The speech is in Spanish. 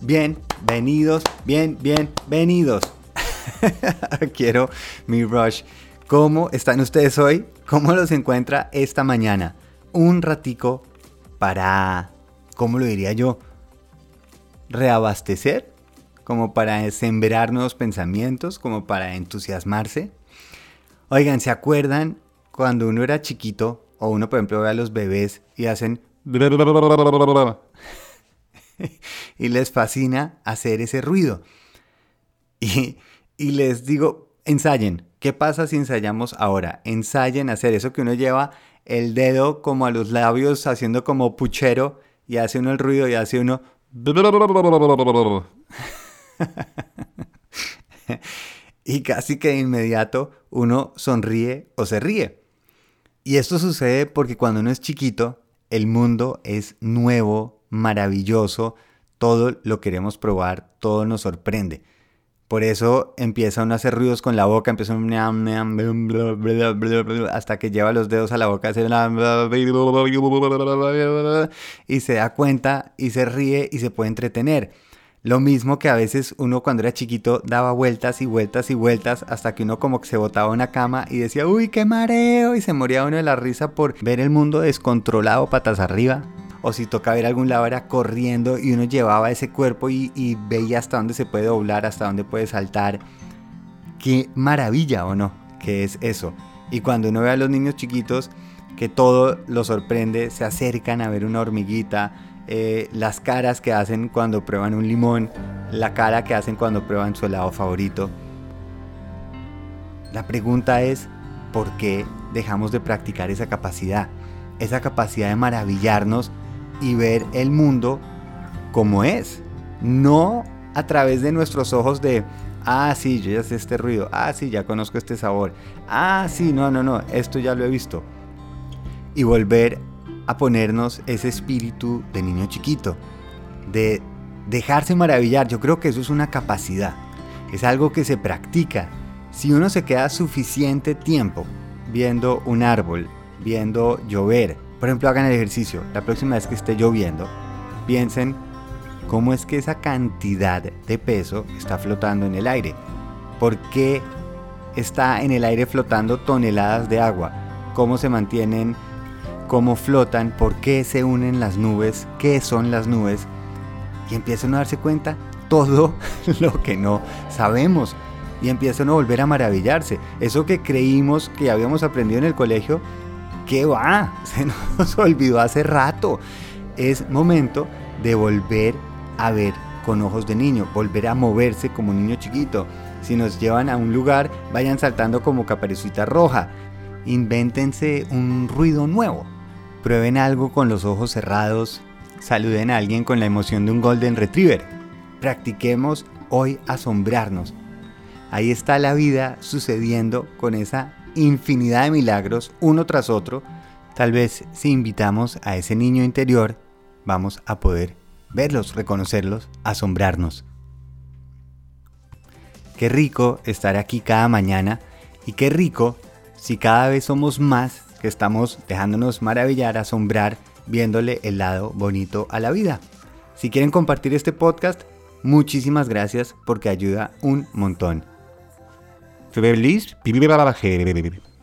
Bienvenidos, bien, bienvenidos. Quiero mi rush. ¿Cómo están ustedes hoy? ¿Cómo los encuentra esta mañana? Un ratico para, ¿cómo lo diría yo? Reabastecer, como para sembrar nuevos pensamientos, como para entusiasmarse. Oigan, ¿se acuerdan cuando uno era chiquito o uno, por ejemplo, ve a los bebés y hacen... y les fascina hacer ese ruido. Y, les digo, ensayen. ¿Qué pasa si ensayamos ahora? Ensayen hacer eso que uno lleva el dedo como a los labios haciendo como puchero y hace uno el ruido y hace uno... y casi que de inmediato uno sonríe o se ríe. Y esto sucede porque cuando uno es chiquito, el mundo es nuevo, maravilloso, todo lo queremos probar, todo nos sorprende. Por eso empieza uno a hacer ruidos con la boca, empieza un hasta que lleva los dedos a la boca y se da cuenta y se ríe y se puede entretener. Lo mismo que a veces uno cuando era chiquito daba vueltas y vueltas y vueltas hasta que uno como que se botaba una cama y decía, uy, qué mareo, y se moría uno de la risa por ver el mundo descontrolado patas arriba. O si toca ver algún lado era corriendo y uno llevaba ese cuerpo y, y veía hasta dónde se puede doblar, hasta dónde puede saltar. Qué maravilla o no, que es eso. Y cuando uno ve a los niños chiquitos que todo los sorprende, se acercan a ver una hormiguita, eh, las caras que hacen cuando prueban un limón, la cara que hacen cuando prueban su helado favorito. La pregunta es, ¿por qué dejamos de practicar esa capacidad? Esa capacidad de maravillarnos y ver el mundo como es. No a través de nuestros ojos de, ah, sí, yo ya sé este ruido, ah, sí, ya conozco este sabor, ah, sí, no, no, no, esto ya lo he visto. Y volver a ponernos ese espíritu de niño chiquito, de dejarse maravillar. Yo creo que eso es una capacidad, es algo que se practica. Si uno se queda suficiente tiempo viendo un árbol, viendo llover, por ejemplo, hagan el ejercicio, la próxima vez que esté lloviendo, piensen cómo es que esa cantidad de peso está flotando en el aire. ¿Por qué está en el aire flotando toneladas de agua? ¿Cómo se mantienen cómo flotan, por qué se unen las nubes, qué son las nubes, y empiezan a darse cuenta todo lo que no sabemos. Y empiezan a volver a maravillarse. Eso que creímos que habíamos aprendido en el colegio, ¿qué va? Se nos olvidó hace rato. Es momento de volver a ver con ojos de niño, volver a moverse como un niño chiquito. Si nos llevan a un lugar, vayan saltando como caperucita roja. Invéntense un ruido nuevo. Prueben algo con los ojos cerrados. Saluden a alguien con la emoción de un Golden Retriever. Practiquemos hoy asombrarnos. Ahí está la vida sucediendo con esa infinidad de milagros uno tras otro. Tal vez si invitamos a ese niño interior, vamos a poder verlos, reconocerlos, asombrarnos. Qué rico estar aquí cada mañana y qué rico si cada vez somos más que estamos dejándonos maravillar, asombrar, viéndole el lado bonito a la vida. Si quieren compartir este podcast, muchísimas gracias porque ayuda un montón. Feliz.